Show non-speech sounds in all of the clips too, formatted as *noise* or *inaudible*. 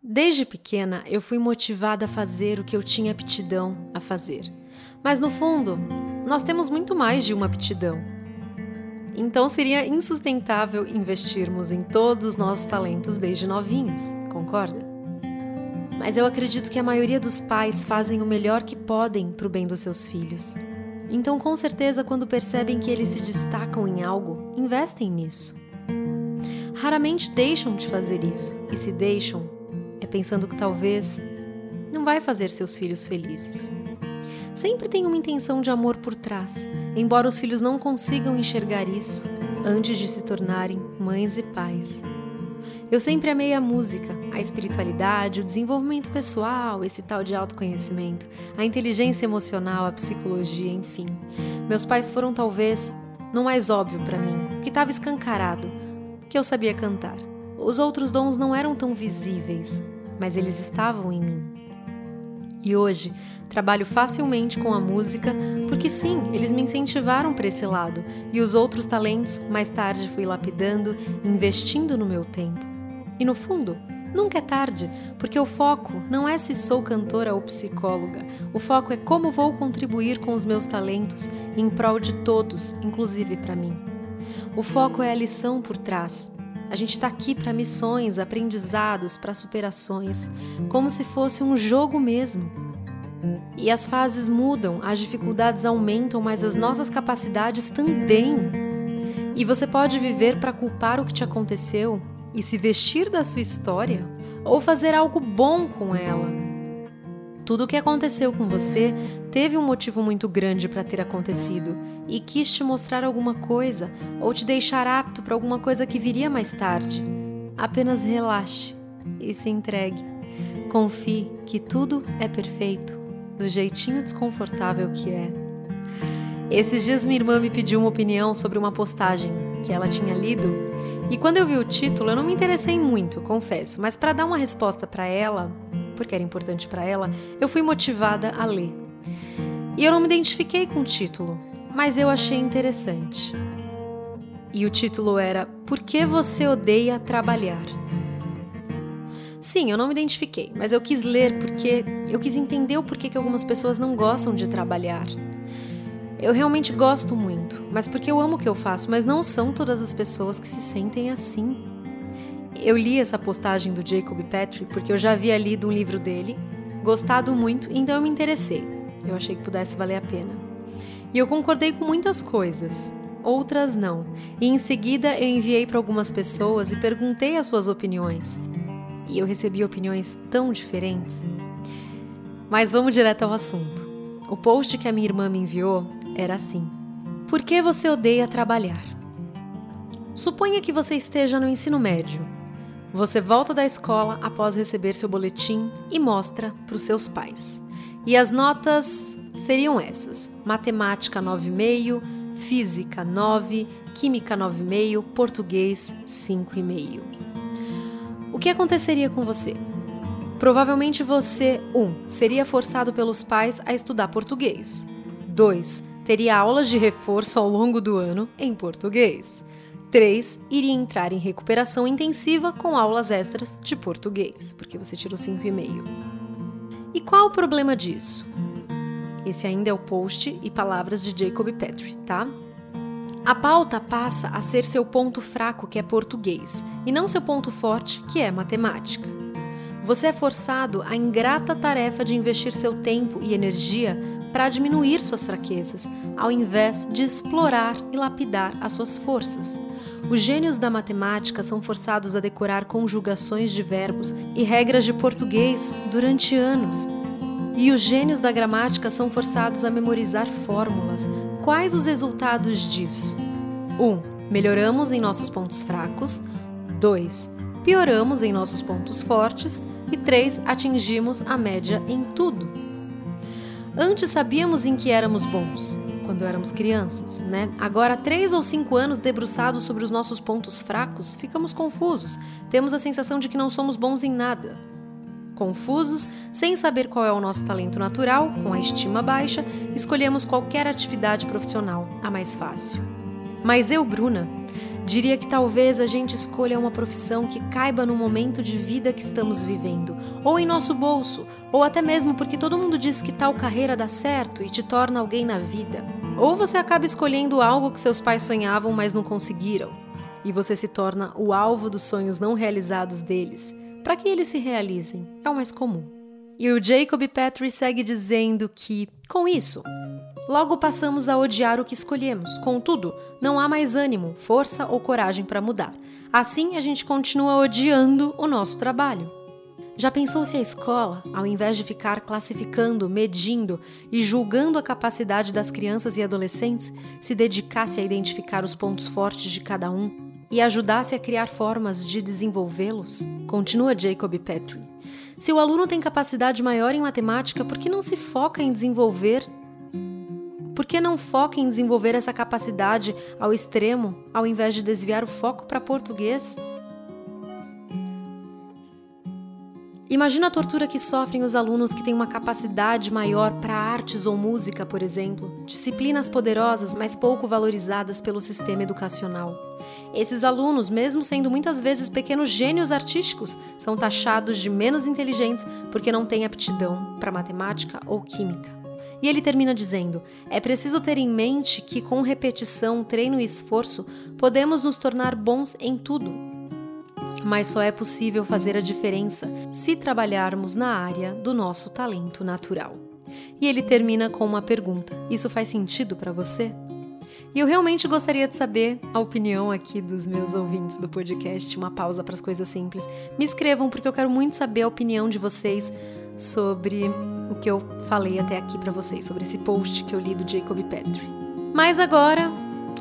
Desde pequena, eu fui motivada a fazer o que eu tinha aptidão a fazer. Mas no fundo, nós temos muito mais de uma aptidão. Então seria insustentável investirmos em todos os nossos talentos desde novinhos, concorda? Mas eu acredito que a maioria dos pais fazem o melhor que podem para o bem dos seus filhos. Então, com certeza, quando percebem que eles se destacam em algo, investem nisso. Raramente deixam de fazer isso, e se deixam, é pensando que talvez não vai fazer seus filhos felizes. Sempre tem uma intenção de amor por trás, embora os filhos não consigam enxergar isso antes de se tornarem mães e pais. Eu sempre amei a música, a espiritualidade, o desenvolvimento pessoal, esse tal de autoconhecimento, a inteligência emocional, a psicologia, enfim. Meus pais foram talvez no mais óbvio para mim, o que estava escancarado, que eu sabia cantar. Os outros dons não eram tão visíveis, mas eles estavam em mim. E hoje trabalho facilmente com a música, porque sim, eles me incentivaram para esse lado, e os outros talentos mais tarde fui lapidando, investindo no meu tempo. E no fundo, nunca é tarde, porque o foco não é se sou cantora ou psicóloga, o foco é como vou contribuir com os meus talentos em prol de todos, inclusive para mim. O foco é a lição por trás, a gente está aqui para missões, aprendizados, para superações, como se fosse um jogo mesmo. E as fases mudam, as dificuldades aumentam, mas as nossas capacidades também. E você pode viver para culpar o que te aconteceu e se vestir da sua história, ou fazer algo bom com ela tudo o que aconteceu com você teve um motivo muito grande para ter acontecido e quis te mostrar alguma coisa ou te deixar apto para alguma coisa que viria mais tarde. Apenas relaxe e se entregue. Confie que tudo é perfeito, do jeitinho desconfortável que é. Esses dias minha irmã me pediu uma opinião sobre uma postagem que ela tinha lido, e quando eu vi o título eu não me interessei muito, confesso, mas para dar uma resposta para ela, porque era importante para ela, eu fui motivada a ler. E eu não me identifiquei com o título, mas eu achei interessante. E o título era Por que você odeia trabalhar? Sim, eu não me identifiquei, mas eu quis ler porque eu quis entender o porquê que algumas pessoas não gostam de trabalhar. Eu realmente gosto muito, mas porque eu amo o que eu faço, mas não são todas as pessoas que se sentem assim. Eu li essa postagem do Jacob Petrie porque eu já havia lido um livro dele, gostado muito, então eu me interessei. Eu achei que pudesse valer a pena. E eu concordei com muitas coisas, outras não. E em seguida eu enviei para algumas pessoas e perguntei as suas opiniões. E eu recebi opiniões tão diferentes. Mas vamos direto ao assunto. O post que a minha irmã me enviou era assim: Por que você odeia trabalhar? Suponha que você esteja no ensino médio você volta da escola após receber seu boletim e mostra para os seus pais. E as notas seriam essas: matemática 9,5, física 9, química 9,5, português 5,5. O que aconteceria com você? Provavelmente você, 1. Um, seria forçado pelos pais a estudar português. 2. Teria aulas de reforço ao longo do ano em português. 3 iria entrar em recuperação intensiva com aulas extras de português, porque você tirou 5,5. E qual o problema disso? Esse ainda é o post e palavras de Jacob Petrie, tá? A pauta passa a ser seu ponto fraco, que é português, e não seu ponto forte, que é matemática. Você é forçado à ingrata tarefa de investir seu tempo e energia para diminuir suas fraquezas, ao invés de explorar e lapidar as suas forças. Os gênios da matemática são forçados a decorar conjugações de verbos e regras de português durante anos. E os gênios da gramática são forçados a memorizar fórmulas. Quais os resultados disso? 1. Um, melhoramos em nossos pontos fracos. 2. Pioramos em nossos pontos fortes. E 3. Atingimos a média em tudo. Antes sabíamos em que éramos bons, quando éramos crianças, né? Agora, três ou cinco anos debruçados sobre os nossos pontos fracos, ficamos confusos. Temos a sensação de que não somos bons em nada. Confusos, sem saber qual é o nosso talento natural, com a estima baixa, escolhemos qualquer atividade profissional, a mais fácil. Mas eu, Bruna, Diria que talvez a gente escolha uma profissão que caiba no momento de vida que estamos vivendo, ou em nosso bolso, ou até mesmo porque todo mundo diz que tal carreira dá certo e te torna alguém na vida. Ou você acaba escolhendo algo que seus pais sonhavam, mas não conseguiram, e você se torna o alvo dos sonhos não realizados deles, para que eles se realizem. É o mais comum. E o Jacob Petrie segue dizendo que, com isso, Logo passamos a odiar o que escolhemos. Contudo, não há mais ânimo, força ou coragem para mudar. Assim, a gente continua odiando o nosso trabalho. Já pensou se a escola, ao invés de ficar classificando, medindo e julgando a capacidade das crianças e adolescentes, se dedicasse a identificar os pontos fortes de cada um e ajudasse a criar formas de desenvolvê-los? Continua Jacob Petrie. Se o aluno tem capacidade maior em matemática, por que não se foca em desenvolver por que não foca em desenvolver essa capacidade ao extremo, ao invés de desviar o foco para português? Imagina a tortura que sofrem os alunos que têm uma capacidade maior para artes ou música, por exemplo, disciplinas poderosas, mas pouco valorizadas pelo sistema educacional. Esses alunos, mesmo sendo muitas vezes pequenos gênios artísticos, são taxados de menos inteligentes porque não têm aptidão para matemática ou química. E ele termina dizendo: é preciso ter em mente que, com repetição, treino e esforço, podemos nos tornar bons em tudo. Mas só é possível fazer a diferença se trabalharmos na área do nosso talento natural. E ele termina com uma pergunta: Isso faz sentido para você? E eu realmente gostaria de saber a opinião aqui dos meus ouvintes do podcast. Uma pausa para as coisas simples. Me escrevam, porque eu quero muito saber a opinião de vocês sobre o que eu falei até aqui para vocês, sobre esse post que eu li do Jacob Petrie. Mas agora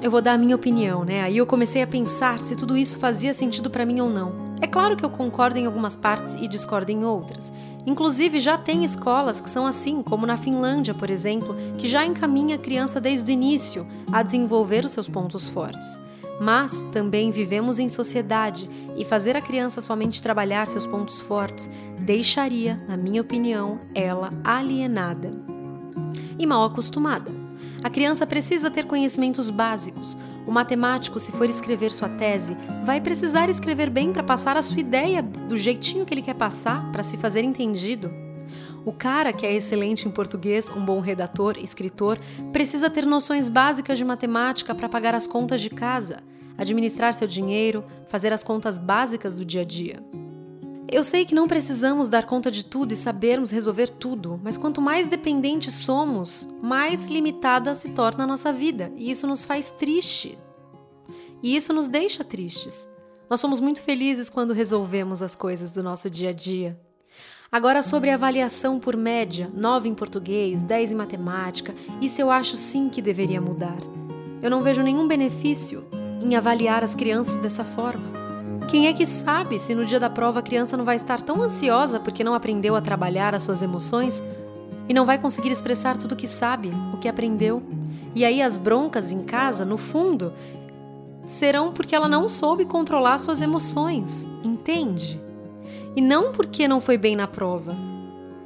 eu vou dar a minha opinião, né? Aí eu comecei a pensar se tudo isso fazia sentido para mim ou não. É claro que eu concordo em algumas partes e discordo em outras. Inclusive, já tem escolas que são assim, como na Finlândia, por exemplo, que já encaminha a criança desde o início a desenvolver os seus pontos fortes. Mas também vivemos em sociedade e fazer a criança somente trabalhar seus pontos fortes deixaria, na minha opinião, ela alienada e mal acostumada. A criança precisa ter conhecimentos básicos. O matemático, se for escrever sua tese, vai precisar escrever bem para passar a sua ideia do jeitinho que ele quer passar, para se fazer entendido. O cara que é excelente em português, um bom redator, escritor, precisa ter noções básicas de matemática para pagar as contas de casa, administrar seu dinheiro, fazer as contas básicas do dia a dia. Eu sei que não precisamos dar conta de tudo e sabermos resolver tudo, mas quanto mais dependentes somos, mais limitada se torna a nossa vida, e isso nos faz triste. E isso nos deixa tristes. Nós somos muito felizes quando resolvemos as coisas do nosso dia a dia. Agora, sobre a avaliação por média, 9 em português, 10 em matemática, isso eu acho sim que deveria mudar. Eu não vejo nenhum benefício em avaliar as crianças dessa forma. Quem é que sabe se no dia da prova a criança não vai estar tão ansiosa porque não aprendeu a trabalhar as suas emoções e não vai conseguir expressar tudo o que sabe, o que aprendeu? E aí as broncas em casa, no fundo, serão porque ela não soube controlar suas emoções, entende? E não porque não foi bem na prova.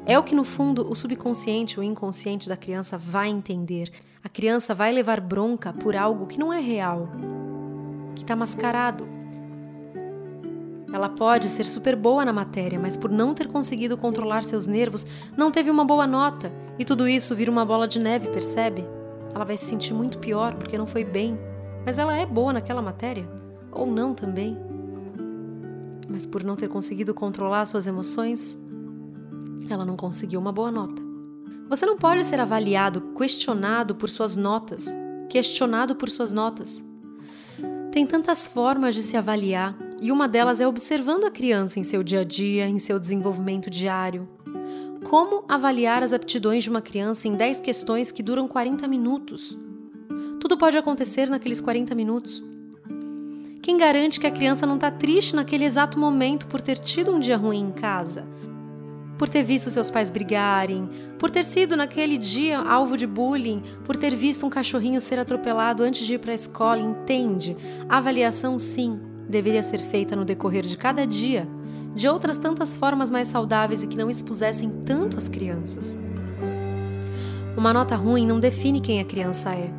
É o que, no fundo, o subconsciente ou inconsciente da criança vai entender. A criança vai levar bronca por algo que não é real, que está mascarado. Ela pode ser super boa na matéria, mas por não ter conseguido controlar seus nervos, não teve uma boa nota. E tudo isso vira uma bola de neve, percebe? Ela vai se sentir muito pior porque não foi bem. Mas ela é boa naquela matéria. Ou não também mas por não ter conseguido controlar suas emoções, ela não conseguiu uma boa nota. Você não pode ser avaliado, questionado por suas notas, questionado por suas notas. Tem tantas formas de se avaliar e uma delas é observando a criança em seu dia a dia, em seu desenvolvimento diário. Como avaliar as aptidões de uma criança em 10 questões que duram 40 minutos? Tudo pode acontecer naqueles 40 minutos. Quem garante que a criança não está triste naquele exato momento por ter tido um dia ruim em casa? Por ter visto seus pais brigarem, por ter sido naquele dia alvo de bullying, por ter visto um cachorrinho ser atropelado antes de ir para a escola, entende? Avaliação, sim, deveria ser feita no decorrer de cada dia, de outras tantas formas mais saudáveis e que não expusessem tanto as crianças. Uma nota ruim não define quem a criança é.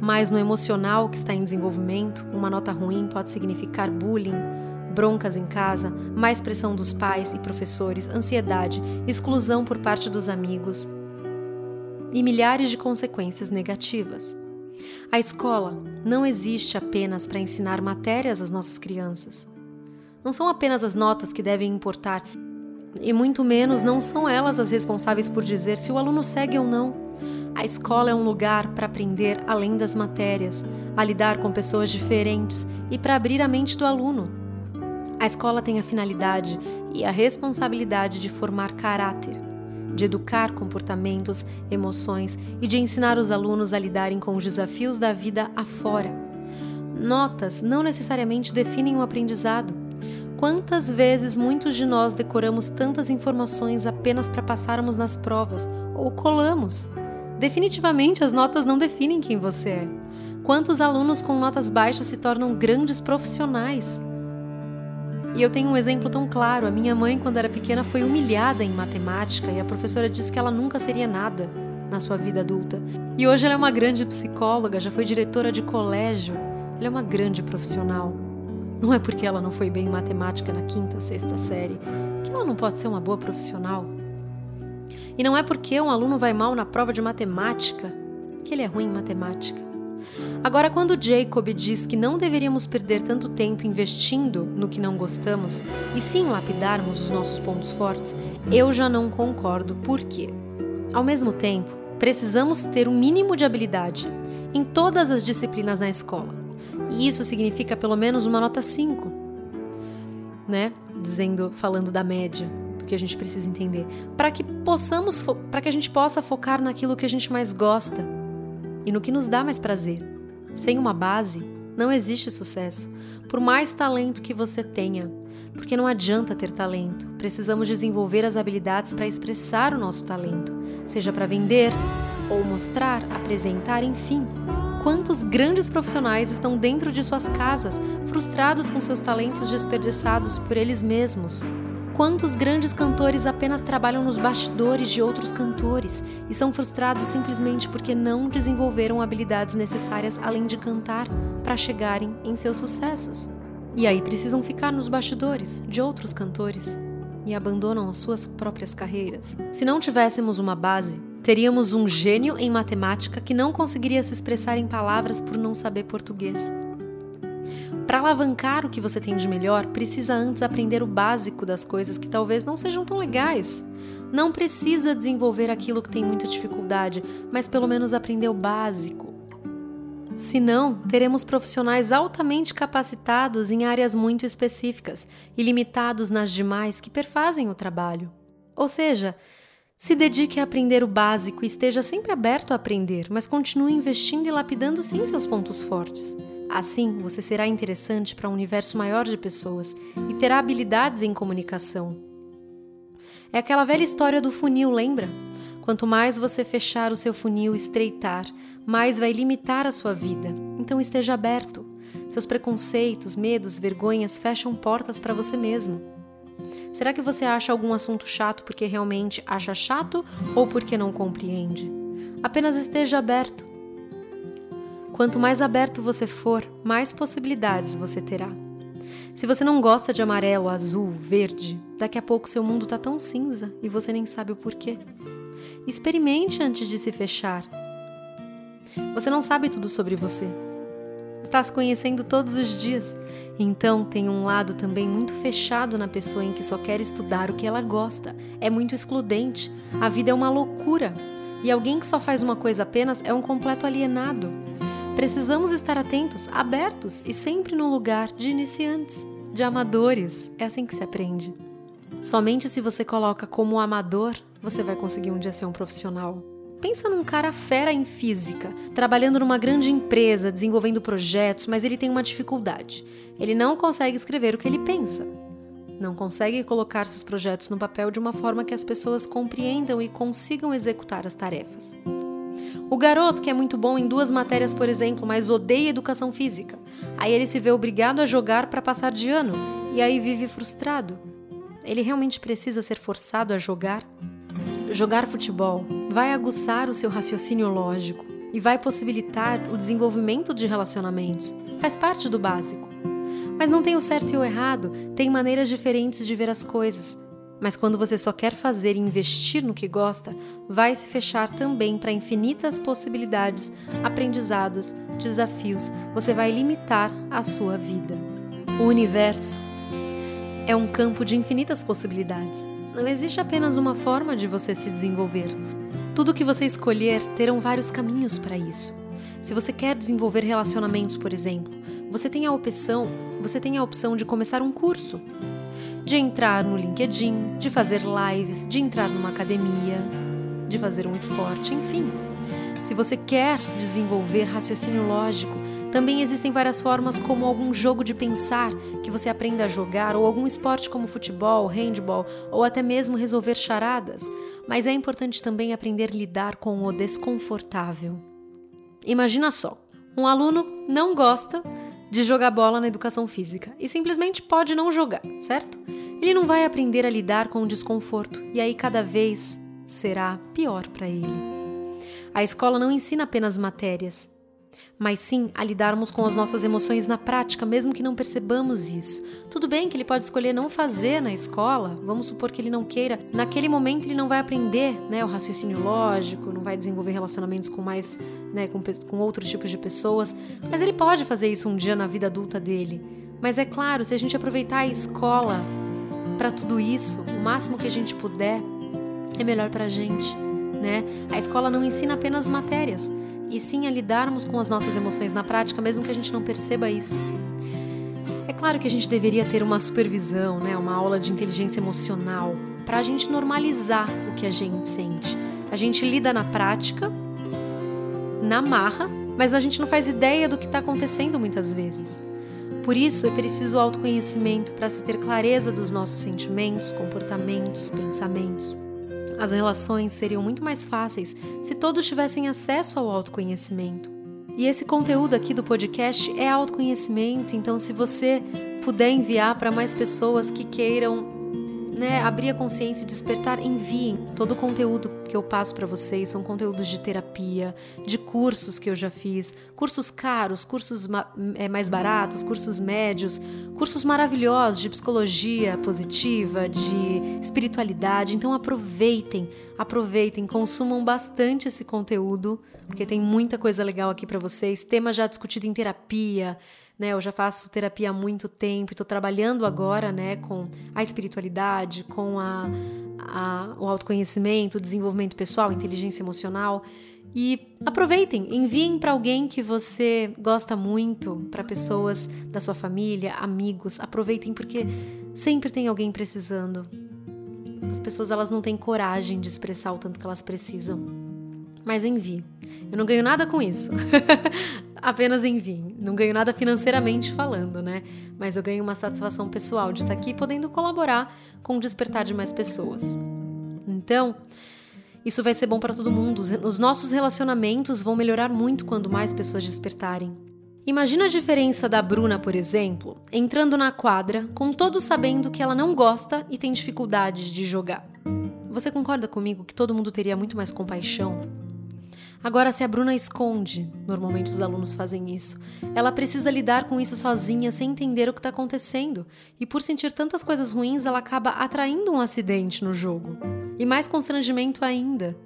mas no emocional que está em desenvolvimento, uma nota ruim pode significar bullying, broncas em casa, mais pressão dos pais e professores, ansiedade, exclusão por parte dos amigos e milhares de consequências negativas. A escola não existe apenas para ensinar matérias às nossas crianças. Não são apenas as notas que devem importar, e muito menos não são elas as responsáveis por dizer se o aluno segue ou não. A escola é um lugar para aprender além das matérias, a lidar com pessoas diferentes e para abrir a mente do aluno. A escola tem a finalidade e a responsabilidade de formar caráter, de educar comportamentos, emoções e de ensinar os alunos a lidarem com os desafios da vida afora. Notas não necessariamente definem o aprendizado. Quantas vezes muitos de nós decoramos tantas informações apenas para passarmos nas provas ou colamos? Definitivamente as notas não definem quem você é. Quantos alunos com notas baixas se tornam grandes profissionais? E eu tenho um exemplo tão claro. A minha mãe, quando era pequena, foi humilhada em matemática e a professora disse que ela nunca seria nada na sua vida adulta. E hoje ela é uma grande psicóloga, já foi diretora de colégio. Ela é uma grande profissional. Não é porque ela não foi bem em matemática na quinta, sexta série que ela não pode ser uma boa profissional. E não é porque um aluno vai mal na prova de matemática que ele é ruim em matemática. Agora, quando Jacob diz que não deveríamos perder tanto tempo investindo no que não gostamos e sim lapidarmos os nossos pontos fortes, eu já não concordo. Por quê? Ao mesmo tempo, precisamos ter um mínimo de habilidade em todas as disciplinas na escola. E isso significa pelo menos uma nota 5, né? Dizendo, falando da média do que a gente precisa entender, para que possamos, para que a gente possa focar naquilo que a gente mais gosta e no que nos dá mais prazer. Sem uma base, não existe sucesso, por mais talento que você tenha, porque não adianta ter talento. Precisamos desenvolver as habilidades para expressar o nosso talento, seja para vender ou mostrar, apresentar, enfim. Quantos grandes profissionais estão dentro de suas casas, frustrados com seus talentos desperdiçados por eles mesmos? Quantos grandes cantores apenas trabalham nos bastidores de outros cantores e são frustrados simplesmente porque não desenvolveram habilidades necessárias além de cantar para chegarem em seus sucessos? E aí precisam ficar nos bastidores de outros cantores e abandonam as suas próprias carreiras. Se não tivéssemos uma base, teríamos um gênio em matemática que não conseguiria se expressar em palavras por não saber português. Para alavancar o que você tem de melhor, precisa antes aprender o básico das coisas que talvez não sejam tão legais. Não precisa desenvolver aquilo que tem muita dificuldade, mas pelo menos aprender o básico. Senão, teremos profissionais altamente capacitados em áreas muito específicas e limitados nas demais que perfazem o trabalho. Ou seja, se dedique a aprender o básico e esteja sempre aberto a aprender, mas continue investindo e lapidando sim seus pontos fortes. Assim, você será interessante para um universo maior de pessoas e terá habilidades em comunicação. É aquela velha história do funil, lembra? Quanto mais você fechar o seu funil, estreitar, mais vai limitar a sua vida. Então esteja aberto. Seus preconceitos, medos, vergonhas fecham portas para você mesmo. Será que você acha algum assunto chato porque realmente acha chato ou porque não compreende? Apenas esteja aberto. Quanto mais aberto você for, mais possibilidades você terá. Se você não gosta de amarelo, azul, verde, daqui a pouco seu mundo está tão cinza e você nem sabe o porquê. Experimente antes de se fechar. Você não sabe tudo sobre você. Está se conhecendo todos os dias. Então tem um lado também muito fechado na pessoa em que só quer estudar o que ela gosta. É muito excludente. A vida é uma loucura. E alguém que só faz uma coisa apenas é um completo alienado. Precisamos estar atentos, abertos e sempre no lugar de iniciantes, de amadores. É assim que se aprende. Somente se você coloca como amador, você vai conseguir um dia ser um profissional. Pensa num cara fera em física, trabalhando numa grande empresa, desenvolvendo projetos, mas ele tem uma dificuldade. Ele não consegue escrever o que ele pensa. Não consegue colocar seus projetos no papel de uma forma que as pessoas compreendam e consigam executar as tarefas. O garoto que é muito bom em duas matérias, por exemplo, mas odeia educação física. Aí ele se vê obrigado a jogar para passar de ano e aí vive frustrado. Ele realmente precisa ser forçado a jogar? Jogar futebol vai aguçar o seu raciocínio lógico, e vai possibilitar o desenvolvimento de relacionamentos. Faz parte do básico. Mas não tem o certo e o errado, tem maneiras diferentes de ver as coisas. Mas quando você só quer fazer e investir no que gosta, vai se fechar também para infinitas possibilidades, aprendizados, desafios. Você vai limitar a sua vida. O universo é um campo de infinitas possibilidades. Não existe apenas uma forma de você se desenvolver. Tudo que você escolher terão vários caminhos para isso. Se você quer desenvolver relacionamentos, por exemplo, você tem a opção, você tem a opção de começar um curso, de entrar no LinkedIn, de fazer lives, de entrar numa academia, de fazer um esporte, enfim. Se você quer desenvolver raciocínio lógico, também existem várias formas, como algum jogo de pensar que você aprenda a jogar, ou algum esporte como futebol, handball, ou até mesmo resolver charadas. Mas é importante também aprender a lidar com o desconfortável. Imagina só: um aluno não gosta de jogar bola na educação física e simplesmente pode não jogar, certo? Ele não vai aprender a lidar com o desconforto e aí cada vez será pior para ele. A escola não ensina apenas matérias, mas sim a lidarmos com as nossas emoções na prática, mesmo que não percebamos isso. Tudo bem que ele pode escolher não fazer na escola, vamos supor que ele não queira, naquele momento ele não vai aprender né, o raciocínio lógico, não vai desenvolver relacionamentos com mais, né, com, com outros tipos de pessoas, mas ele pode fazer isso um dia na vida adulta dele. Mas é claro, se a gente aproveitar a escola para tudo isso, o máximo que a gente puder, é melhor para a gente. Né? A escola não ensina apenas matérias, e sim a lidarmos com as nossas emoções na prática, mesmo que a gente não perceba isso. É claro que a gente deveria ter uma supervisão, né, uma aula de inteligência emocional, para a gente normalizar o que a gente sente. A gente lida na prática, na marra, mas a gente não faz ideia do que está acontecendo muitas vezes. Por isso, é preciso autoconhecimento para se ter clareza dos nossos sentimentos, comportamentos, pensamentos. As relações seriam muito mais fáceis se todos tivessem acesso ao autoconhecimento. E esse conteúdo aqui do podcast é autoconhecimento, então se você puder enviar para mais pessoas que queiram né, abrir a consciência e despertar, enviem. Todo o conteúdo que eu passo para vocês são conteúdos de terapia, de cursos que eu já fiz, cursos caros, cursos é, mais baratos, cursos médios, cursos maravilhosos de psicologia positiva, de espiritualidade. Então aproveitem, aproveitem, consumam bastante esse conteúdo, porque tem muita coisa legal aqui para vocês. Tema já discutido em terapia né? Eu já faço terapia há muito tempo estou trabalhando agora, né, com a espiritualidade, com a, a, o autoconhecimento, o desenvolvimento pessoal, inteligência emocional. E aproveitem, enviem para alguém que você gosta muito, para pessoas da sua família, amigos. Aproveitem porque sempre tem alguém precisando. As pessoas elas não têm coragem de expressar o tanto que elas precisam. Mas envie. Eu não ganho nada com isso. *laughs* apenas enviem. Não ganho nada financeiramente falando, né? Mas eu ganho uma satisfação pessoal de estar aqui podendo colaborar com o despertar de mais pessoas. Então, isso vai ser bom para todo mundo. Os nossos relacionamentos vão melhorar muito quando mais pessoas despertarem. Imagina a diferença da Bruna, por exemplo, entrando na quadra com todos sabendo que ela não gosta e tem dificuldades de jogar. Você concorda comigo que todo mundo teria muito mais compaixão Agora, se a Bruna esconde, normalmente os alunos fazem isso, ela precisa lidar com isso sozinha, sem entender o que está acontecendo. E por sentir tantas coisas ruins, ela acaba atraindo um acidente no jogo. E mais constrangimento ainda.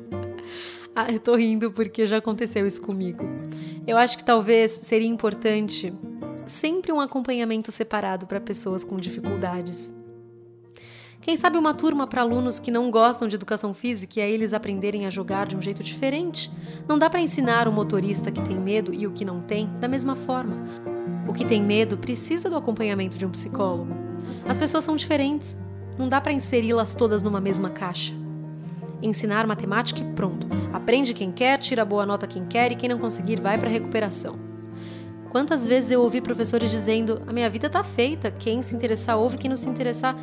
*laughs* ah, eu tô rindo porque já aconteceu isso comigo. Eu acho que talvez seria importante sempre um acompanhamento separado para pessoas com dificuldades. Quem sabe uma turma para alunos que não gostam de educação física e aí eles aprenderem a jogar de um jeito diferente? Não dá para ensinar o motorista que tem medo e o que não tem da mesma forma. O que tem medo precisa do acompanhamento de um psicólogo. As pessoas são diferentes. Não dá para inseri-las todas numa mesma caixa. Ensinar matemática e pronto. Aprende quem quer, tira boa nota quem quer e quem não conseguir vai para recuperação. Quantas vezes eu ouvi professores dizendo: "A minha vida tá feita, quem se interessar ouve, quem não se interessar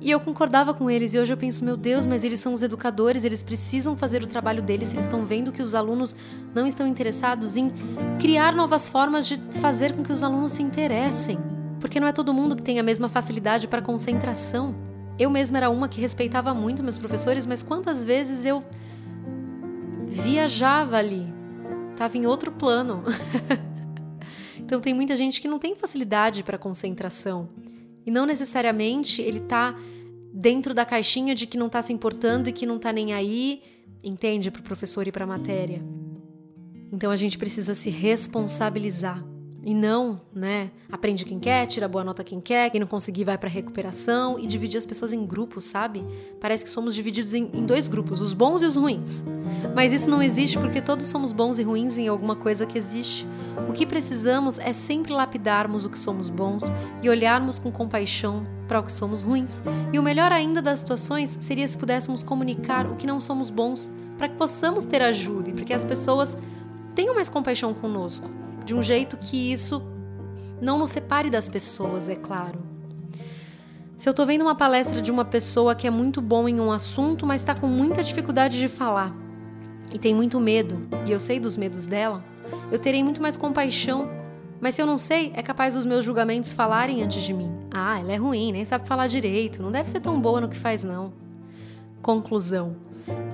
e eu concordava com eles, e hoje eu penso, meu Deus, mas eles são os educadores, eles precisam fazer o trabalho deles, eles estão vendo que os alunos não estão interessados em criar novas formas de fazer com que os alunos se interessem. Porque não é todo mundo que tem a mesma facilidade para concentração. Eu mesma era uma que respeitava muito meus professores, mas quantas vezes eu viajava ali estava em outro plano. *laughs* então tem muita gente que não tem facilidade para concentração. E não necessariamente ele está dentro da caixinha de que não está se importando e que não está nem aí, entende, para o professor e para a matéria. Então a gente precisa se responsabilizar e não, né? Aprende quem quer, tira boa nota quem quer, quem não conseguir vai para recuperação e dividir as pessoas em grupos, sabe? Parece que somos divididos em, em, dois grupos, os bons e os ruins. Mas isso não existe porque todos somos bons e ruins em alguma coisa que existe. O que precisamos é sempre lapidarmos o que somos bons e olharmos com compaixão para o que somos ruins. E o melhor ainda das situações seria se pudéssemos comunicar o que não somos bons, para que possamos ter ajuda e para que as pessoas tenham mais compaixão conosco de um jeito que isso não nos separe das pessoas, é claro. Se eu tô vendo uma palestra de uma pessoa que é muito bom em um assunto, mas está com muita dificuldade de falar e tem muito medo, e eu sei dos medos dela, eu terei muito mais compaixão. Mas se eu não sei, é capaz dos meus julgamentos falarem antes de mim. Ah, ela é ruim, nem sabe falar direito, não deve ser tão boa no que faz, não. Conclusão: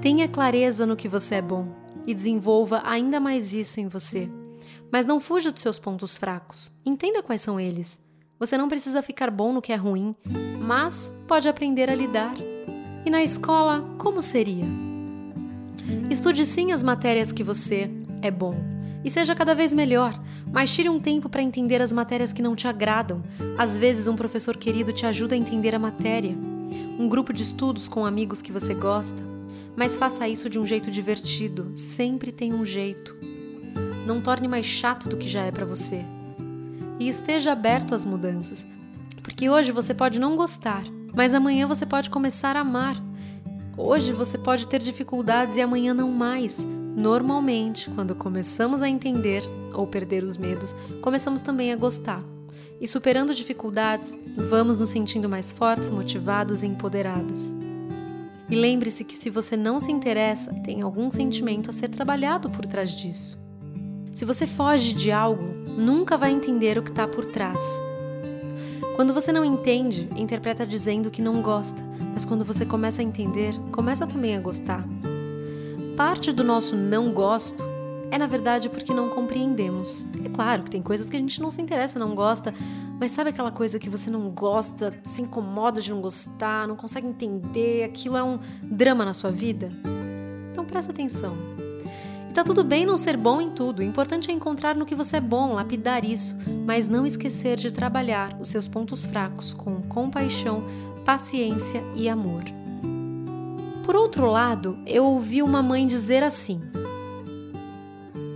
tenha clareza no que você é bom e desenvolva ainda mais isso em você. Mas não fuja dos seus pontos fracos. Entenda quais são eles. Você não precisa ficar bom no que é ruim, mas pode aprender a lidar. E na escola, como seria? Estude sim as matérias que você é bom e seja cada vez melhor, mas tire um tempo para entender as matérias que não te agradam. Às vezes, um professor querido te ajuda a entender a matéria. Um grupo de estudos com amigos que você gosta. Mas faça isso de um jeito divertido, sempre tem um jeito não torne mais chato do que já é para você. E esteja aberto às mudanças, porque hoje você pode não gostar, mas amanhã você pode começar a amar. Hoje você pode ter dificuldades e amanhã não mais. Normalmente, quando começamos a entender ou perder os medos, começamos também a gostar. E superando dificuldades, vamos nos sentindo mais fortes, motivados e empoderados. E lembre-se que se você não se interessa, tem algum sentimento a ser trabalhado por trás disso. Se você foge de algo, nunca vai entender o que está por trás. Quando você não entende, interpreta dizendo que não gosta, mas quando você começa a entender, começa também a gostar. Parte do nosso não gosto é na verdade porque não compreendemos. É claro que tem coisas que a gente não se interessa, não gosta, mas sabe aquela coisa que você não gosta, se incomoda de não gostar, não consegue entender, aquilo é um drama na sua vida? Então presta atenção. Tá tudo bem não ser bom em tudo, o importante é encontrar no que você é bom, lapidar isso, mas não esquecer de trabalhar os seus pontos fracos com compaixão, paciência e amor. Por outro lado, eu ouvi uma mãe dizer assim: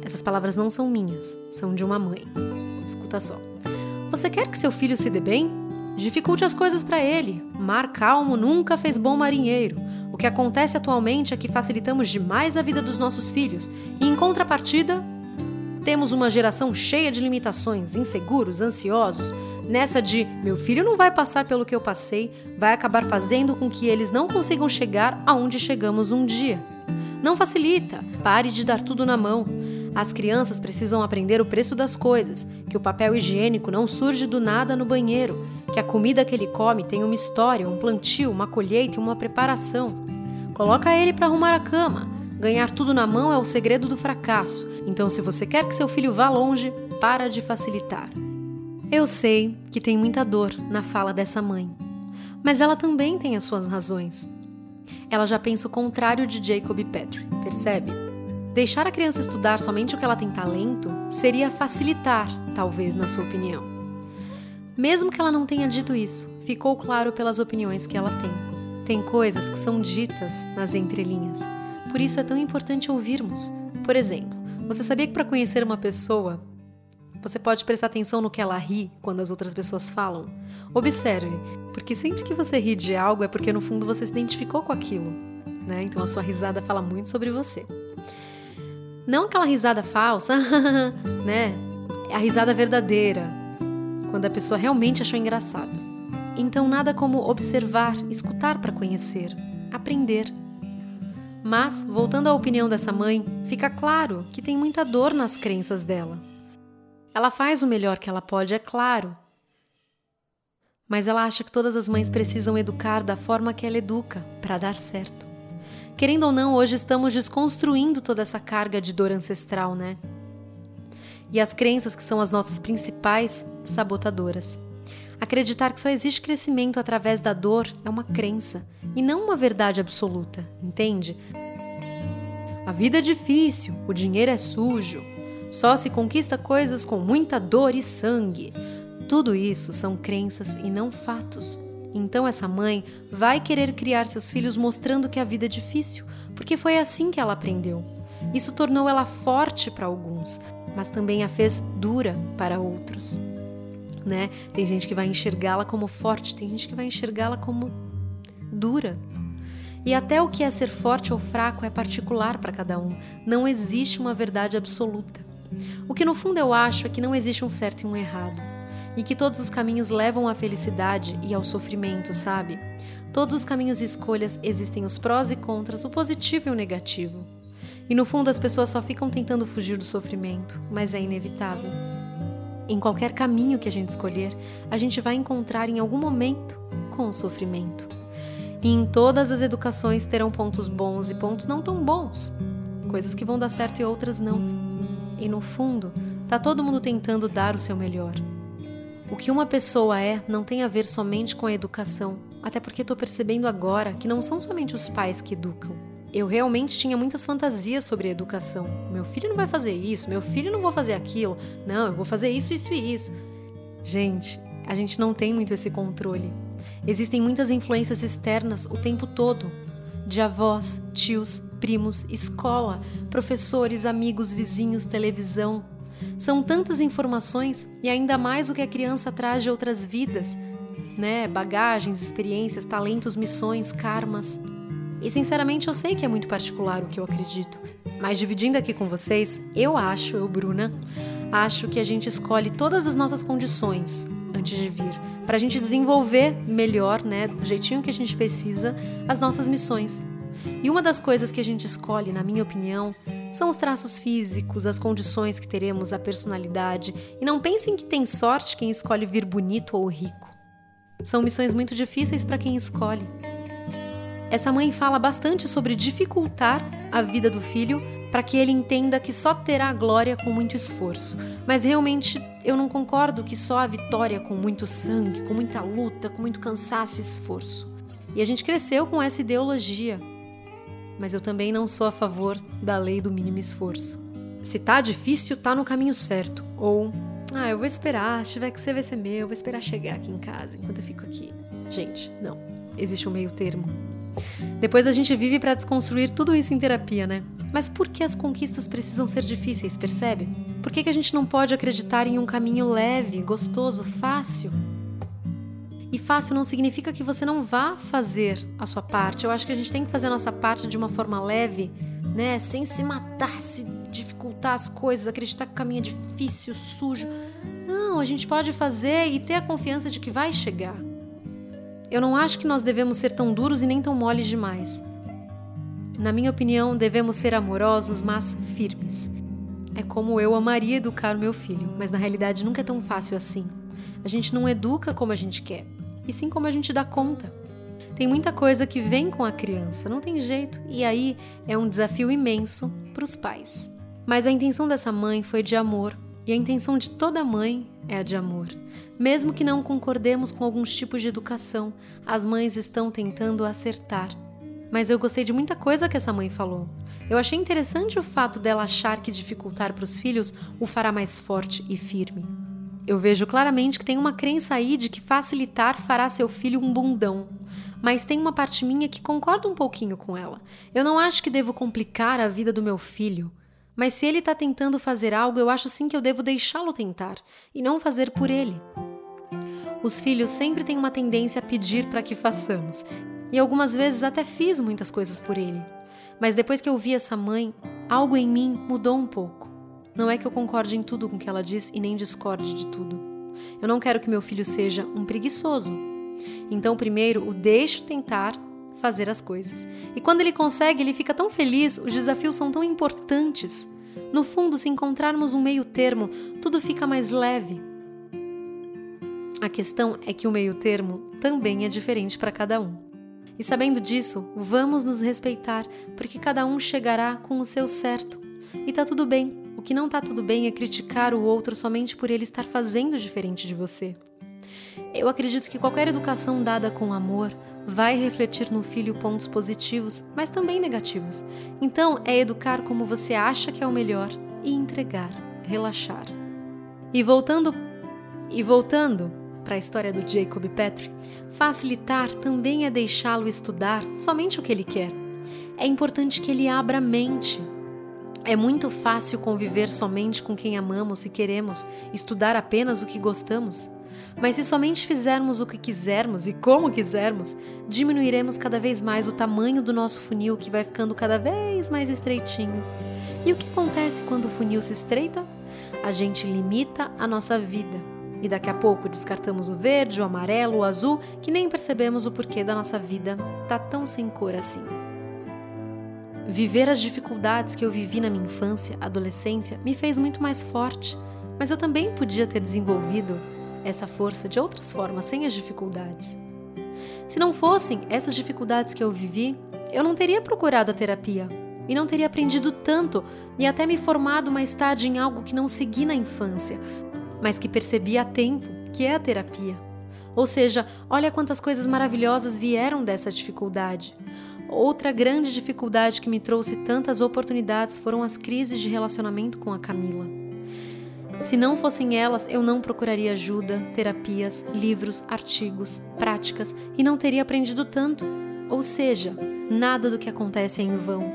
Essas palavras não são minhas, são de uma mãe. Escuta só. Você quer que seu filho se dê bem? Dificulte as coisas para ele. Mar calmo nunca fez bom marinheiro que acontece atualmente é que facilitamos demais a vida dos nossos filhos e, em contrapartida, temos uma geração cheia de limitações, inseguros, ansiosos. Nessa de meu filho não vai passar pelo que eu passei, vai acabar fazendo com que eles não consigam chegar aonde chegamos um dia. Não facilita, pare de dar tudo na mão. As crianças precisam aprender o preço das coisas, que o papel higiênico não surge do nada no banheiro, que a comida que ele come tem uma história, um plantio, uma colheita e uma preparação. Coloca ele para arrumar a cama. Ganhar tudo na mão é o segredo do fracasso. Então, se você quer que seu filho vá longe, para de facilitar. Eu sei que tem muita dor na fala dessa mãe, mas ela também tem as suas razões. Ela já pensa o contrário de Jacob Petrie, percebe? Deixar a criança estudar somente o que ela tem talento seria facilitar, talvez, na sua opinião. Mesmo que ela não tenha dito isso, ficou claro pelas opiniões que ela tem. Tem coisas que são ditas nas entrelinhas, por isso é tão importante ouvirmos. Por exemplo, você sabia que para conhecer uma pessoa, você pode prestar atenção no que ela ri quando as outras pessoas falam? Observe, porque sempre que você ri de algo é porque no fundo você se identificou com aquilo, né? Então a sua risada fala muito sobre você. Não aquela risada falsa, *laughs* né? É a risada verdadeira, quando a pessoa realmente achou engraçado. Então, nada como observar, escutar para conhecer, aprender. Mas, voltando à opinião dessa mãe, fica claro que tem muita dor nas crenças dela. Ela faz o melhor que ela pode, é claro. Mas ela acha que todas as mães precisam educar da forma que ela educa, para dar certo. Querendo ou não, hoje estamos desconstruindo toda essa carga de dor ancestral, né? E as crenças que são as nossas principais sabotadoras. Acreditar que só existe crescimento através da dor é uma crença e não uma verdade absoluta, entende? A vida é difícil, o dinheiro é sujo, só se conquista coisas com muita dor e sangue. Tudo isso são crenças e não fatos. Então essa mãe vai querer criar seus filhos mostrando que a vida é difícil, porque foi assim que ela aprendeu. Isso tornou ela forte para alguns, mas também a fez dura para outros. Né? Tem gente que vai enxergá-la como forte, tem gente que vai enxergá-la como dura. E até o que é ser forte ou fraco é particular para cada um. Não existe uma verdade absoluta. O que no fundo eu acho é que não existe um certo e um errado e que todos os caminhos levam à felicidade e ao sofrimento, sabe? Todos os caminhos e escolhas existem os prós e contras, o positivo e o negativo. E no fundo as pessoas só ficam tentando fugir do sofrimento, mas é inevitável. Em qualquer caminho que a gente escolher, a gente vai encontrar em algum momento com o sofrimento. E em todas as educações terão pontos bons e pontos não tão bons, coisas que vão dar certo e outras não. E no fundo, tá todo mundo tentando dar o seu melhor. O que uma pessoa é não tem a ver somente com a educação, até porque estou percebendo agora que não são somente os pais que educam. Eu realmente tinha muitas fantasias sobre a educação. Meu filho não vai fazer isso, meu filho não vai fazer aquilo, não, eu vou fazer isso, isso e isso. Gente, a gente não tem muito esse controle. Existem muitas influências externas o tempo todo de avós, tios, primos, escola, professores, amigos, vizinhos, televisão, são tantas informações e ainda mais o que a criança traz de outras vidas, né? Bagagens, experiências, talentos, missões, karmas. E sinceramente eu sei que é muito particular o que eu acredito, mas dividindo aqui com vocês, eu acho, eu, Bruna, acho que a gente escolhe todas as nossas condições antes de vir, para a gente desenvolver melhor, né, do jeitinho que a gente precisa, as nossas missões. E uma das coisas que a gente escolhe, na minha opinião, são os traços físicos, as condições que teremos, a personalidade. E não pensem que tem sorte quem escolhe vir bonito ou rico. São missões muito difíceis para quem escolhe. Essa mãe fala bastante sobre dificultar a vida do filho para que ele entenda que só terá glória com muito esforço. Mas realmente eu não concordo que só a vitória com muito sangue, com muita luta, com muito cansaço e esforço. E a gente cresceu com essa ideologia mas eu também não sou a favor da lei do mínimo esforço. Se tá difícil, tá no caminho certo. Ou, ah, eu vou esperar, se tiver que ser, vai ser meu, eu vou esperar chegar aqui em casa enquanto eu fico aqui. Gente, não. Existe um meio termo. Depois a gente vive para desconstruir tudo isso em terapia, né? Mas por que as conquistas precisam ser difíceis, percebe? Por que, que a gente não pode acreditar em um caminho leve, gostoso, fácil? E fácil não significa que você não vá fazer a sua parte. Eu acho que a gente tem que fazer a nossa parte de uma forma leve, né? Sem se matar, se dificultar as coisas, acreditar que o caminho é difícil, sujo. Não, a gente pode fazer e ter a confiança de que vai chegar. Eu não acho que nós devemos ser tão duros e nem tão moles demais. Na minha opinião, devemos ser amorosos, mas firmes. É como eu amaria educar meu filho, mas na realidade nunca é tão fácil assim. A gente não educa como a gente quer e sim como a gente dá conta. Tem muita coisa que vem com a criança, não tem jeito, e aí é um desafio imenso para os pais. Mas a intenção dessa mãe foi de amor, e a intenção de toda mãe é a de amor. Mesmo que não concordemos com alguns tipos de educação, as mães estão tentando acertar. Mas eu gostei de muita coisa que essa mãe falou. Eu achei interessante o fato dela achar que dificultar para os filhos o fará mais forte e firme. Eu vejo claramente que tem uma crença aí de que facilitar fará seu filho um bundão. Mas tem uma parte minha que concorda um pouquinho com ela. Eu não acho que devo complicar a vida do meu filho. Mas se ele está tentando fazer algo, eu acho sim que eu devo deixá-lo tentar e não fazer por ele. Os filhos sempre têm uma tendência a pedir para que façamos, e algumas vezes até fiz muitas coisas por ele. Mas depois que eu vi essa mãe, algo em mim mudou um pouco. Não é que eu concorde em tudo com o que ela diz e nem discorde de tudo. Eu não quero que meu filho seja um preguiçoso. Então, primeiro, o deixo tentar fazer as coisas. E quando ele consegue, ele fica tão feliz, os desafios são tão importantes. No fundo, se encontrarmos um meio termo, tudo fica mais leve. A questão é que o meio termo também é diferente para cada um. E sabendo disso, vamos nos respeitar, porque cada um chegará com o seu certo. E tá tudo bem. O que não está tudo bem é criticar o outro somente por ele estar fazendo diferente de você. Eu acredito que qualquer educação dada com amor vai refletir no filho pontos positivos, mas também negativos. Então, é educar como você acha que é o melhor e entregar, relaxar. E voltando e voltando para a história do Jacob Petrie, facilitar também é deixá-lo estudar somente o que ele quer. É importante que ele abra a mente. É muito fácil conviver somente com quem amamos e queremos, estudar apenas o que gostamos. Mas se somente fizermos o que quisermos e como quisermos, diminuiremos cada vez mais o tamanho do nosso funil que vai ficando cada vez mais estreitinho. E o que acontece quando o funil se estreita? A gente limita a nossa vida. E daqui a pouco descartamos o verde, o amarelo, o azul, que nem percebemos o porquê da nossa vida tá tão sem cor assim. Viver as dificuldades que eu vivi na minha infância, adolescência, me fez muito mais forte, mas eu também podia ter desenvolvido essa força de outras formas, sem as dificuldades. Se não fossem essas dificuldades que eu vivi, eu não teria procurado a terapia e não teria aprendido tanto e até me formado mais tarde em algo que não segui na infância, mas que percebi a tempo, que é a terapia. Ou seja, olha quantas coisas maravilhosas vieram dessa dificuldade. Outra grande dificuldade que me trouxe tantas oportunidades foram as crises de relacionamento com a Camila. Se não fossem elas, eu não procuraria ajuda, terapias, livros, artigos, práticas e não teria aprendido tanto. Ou seja, nada do que acontece é em vão.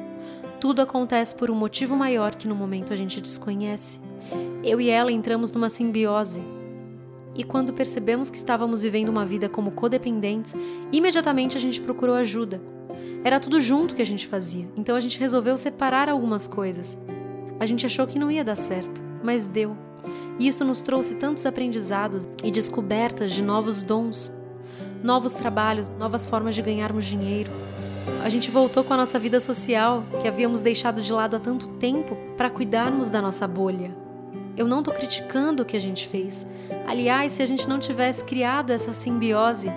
Tudo acontece por um motivo maior que no momento a gente desconhece. Eu e ela entramos numa simbiose. E quando percebemos que estávamos vivendo uma vida como codependentes, imediatamente a gente procurou ajuda. Era tudo junto que a gente fazia, então a gente resolveu separar algumas coisas. A gente achou que não ia dar certo, mas deu. E isso nos trouxe tantos aprendizados e descobertas de novos dons, novos trabalhos, novas formas de ganharmos dinheiro. A gente voltou com a nossa vida social, que havíamos deixado de lado há tanto tempo, para cuidarmos da nossa bolha. Eu não estou criticando o que a gente fez. Aliás, se a gente não tivesse criado essa simbiose,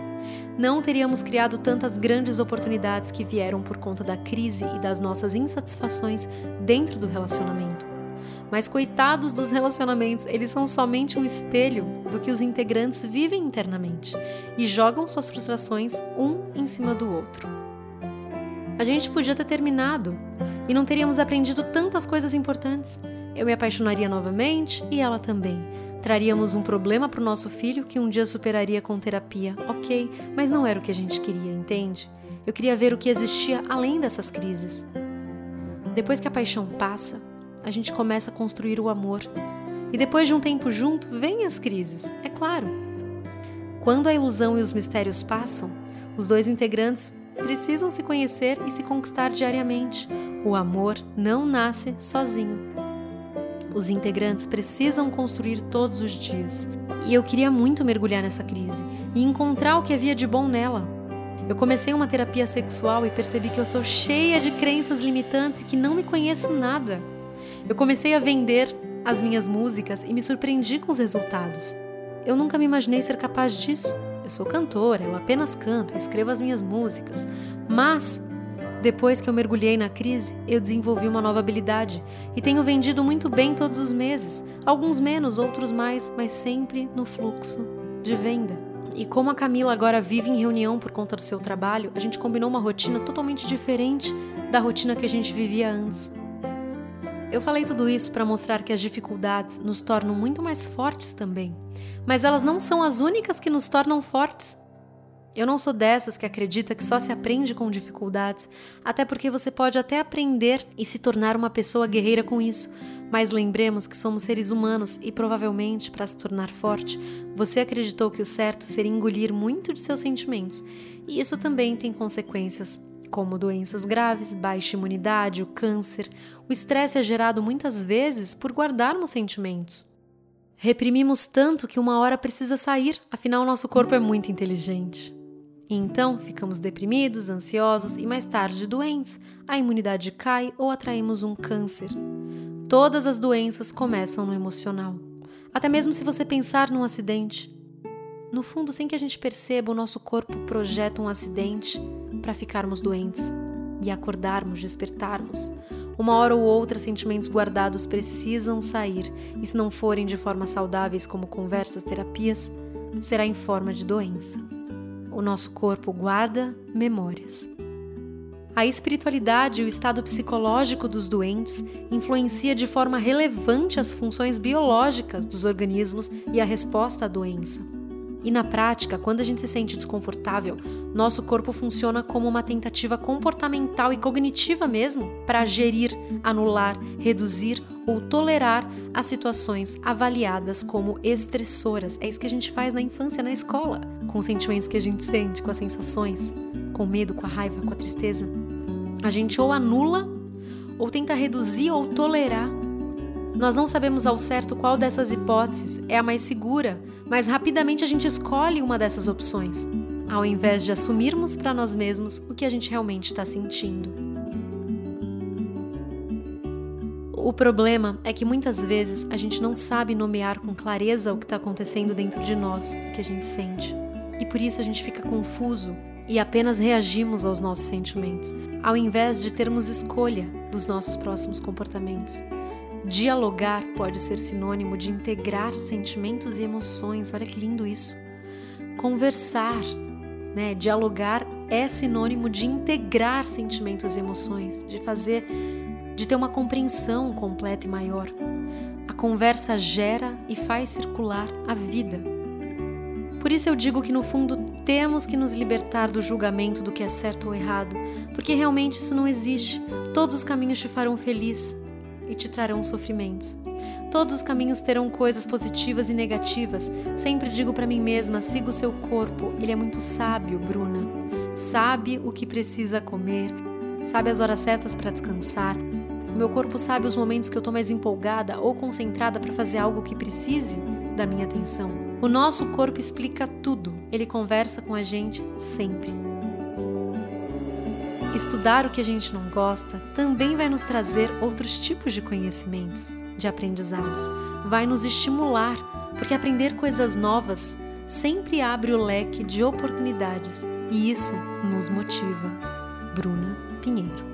não teríamos criado tantas grandes oportunidades que vieram por conta da crise e das nossas insatisfações dentro do relacionamento. Mas coitados dos relacionamentos, eles são somente um espelho do que os integrantes vivem internamente e jogam suas frustrações um em cima do outro. A gente podia ter terminado e não teríamos aprendido tantas coisas importantes. Eu me apaixonaria novamente e ela também. Traríamos um problema para o nosso filho que um dia superaria com terapia, ok, mas não era o que a gente queria, entende? Eu queria ver o que existia além dessas crises. Depois que a paixão passa, a gente começa a construir o amor. E depois de um tempo junto, vêm as crises, é claro. Quando a ilusão e os mistérios passam, os dois integrantes precisam se conhecer e se conquistar diariamente. O amor não nasce sozinho. Os integrantes precisam construir todos os dias. E eu queria muito mergulhar nessa crise e encontrar o que havia de bom nela. Eu comecei uma terapia sexual e percebi que eu sou cheia de crenças limitantes e que não me conheço nada. Eu comecei a vender as minhas músicas e me surpreendi com os resultados. Eu nunca me imaginei ser capaz disso. Eu sou cantora, eu apenas canto, escrevo as minhas músicas. Mas, depois que eu mergulhei na crise, eu desenvolvi uma nova habilidade e tenho vendido muito bem todos os meses, alguns menos, outros mais, mas sempre no fluxo de venda. E como a Camila agora vive em reunião por conta do seu trabalho, a gente combinou uma rotina totalmente diferente da rotina que a gente vivia antes. Eu falei tudo isso para mostrar que as dificuldades nos tornam muito mais fortes também, mas elas não são as únicas que nos tornam fortes. Eu não sou dessas que acredita que só se aprende com dificuldades, até porque você pode até aprender e se tornar uma pessoa guerreira com isso, mas lembremos que somos seres humanos e provavelmente, para se tornar forte, você acreditou que o certo seria engolir muito de seus sentimentos, e isso também tem consequências como doenças graves, baixa imunidade, o câncer. O estresse é gerado muitas vezes por guardarmos sentimentos. Reprimimos tanto que uma hora precisa sair, afinal, nosso corpo é muito inteligente. E então ficamos deprimidos, ansiosos e mais tarde doentes. A imunidade cai ou atraímos um câncer. Todas as doenças começam no emocional. Até mesmo se você pensar num acidente. No fundo, sem que a gente perceba, o nosso corpo projeta um acidente para ficarmos doentes e acordarmos, despertarmos. Uma hora ou outra, sentimentos guardados precisam sair, e se não forem de formas saudáveis, como conversas, terapias, será em forma de doença. O nosso corpo guarda memórias. A espiritualidade e o estado psicológico dos doentes influencia de forma relevante as funções biológicas dos organismos e a resposta à doença. E na prática, quando a gente se sente desconfortável, nosso corpo funciona como uma tentativa comportamental e cognitiva mesmo para gerir, anular, reduzir ou tolerar as situações avaliadas como estressoras. É isso que a gente faz na infância na escola, com os sentimentos que a gente sente, com as sensações, com o medo, com a raiva, com a tristeza a gente ou anula, ou tenta reduzir ou tolerar. Nós não sabemos ao certo qual dessas hipóteses é a mais segura, mas rapidamente a gente escolhe uma dessas opções, ao invés de assumirmos para nós mesmos o que a gente realmente está sentindo. O problema é que muitas vezes a gente não sabe nomear com clareza o que está acontecendo dentro de nós, o que a gente sente. E por isso a gente fica confuso e apenas reagimos aos nossos sentimentos, ao invés de termos escolha dos nossos próximos comportamentos. Dialogar pode ser sinônimo de integrar sentimentos e emoções. Olha que lindo isso. Conversar, né? Dialogar é sinônimo de integrar sentimentos e emoções, de fazer, de ter uma compreensão completa e maior. A conversa gera e faz circular a vida. Por isso eu digo que no fundo temos que nos libertar do julgamento do que é certo ou errado, porque realmente isso não existe. Todos os caminhos te farão feliz e te trarão sofrimentos. Todos os caminhos terão coisas positivas e negativas. Sempre digo para mim mesma: siga o seu corpo, ele é muito sábio, Bruna. Sabe o que precisa comer, sabe as horas certas para descansar. O meu corpo sabe os momentos que eu estou mais empolgada ou concentrada para fazer algo que precise da minha atenção. O nosso corpo explica tudo, ele conversa com a gente sempre. Estudar o que a gente não gosta também vai nos trazer outros tipos de conhecimentos, de aprendizados. Vai nos estimular, porque aprender coisas novas sempre abre o leque de oportunidades e isso nos motiva. Bruna Pinheiro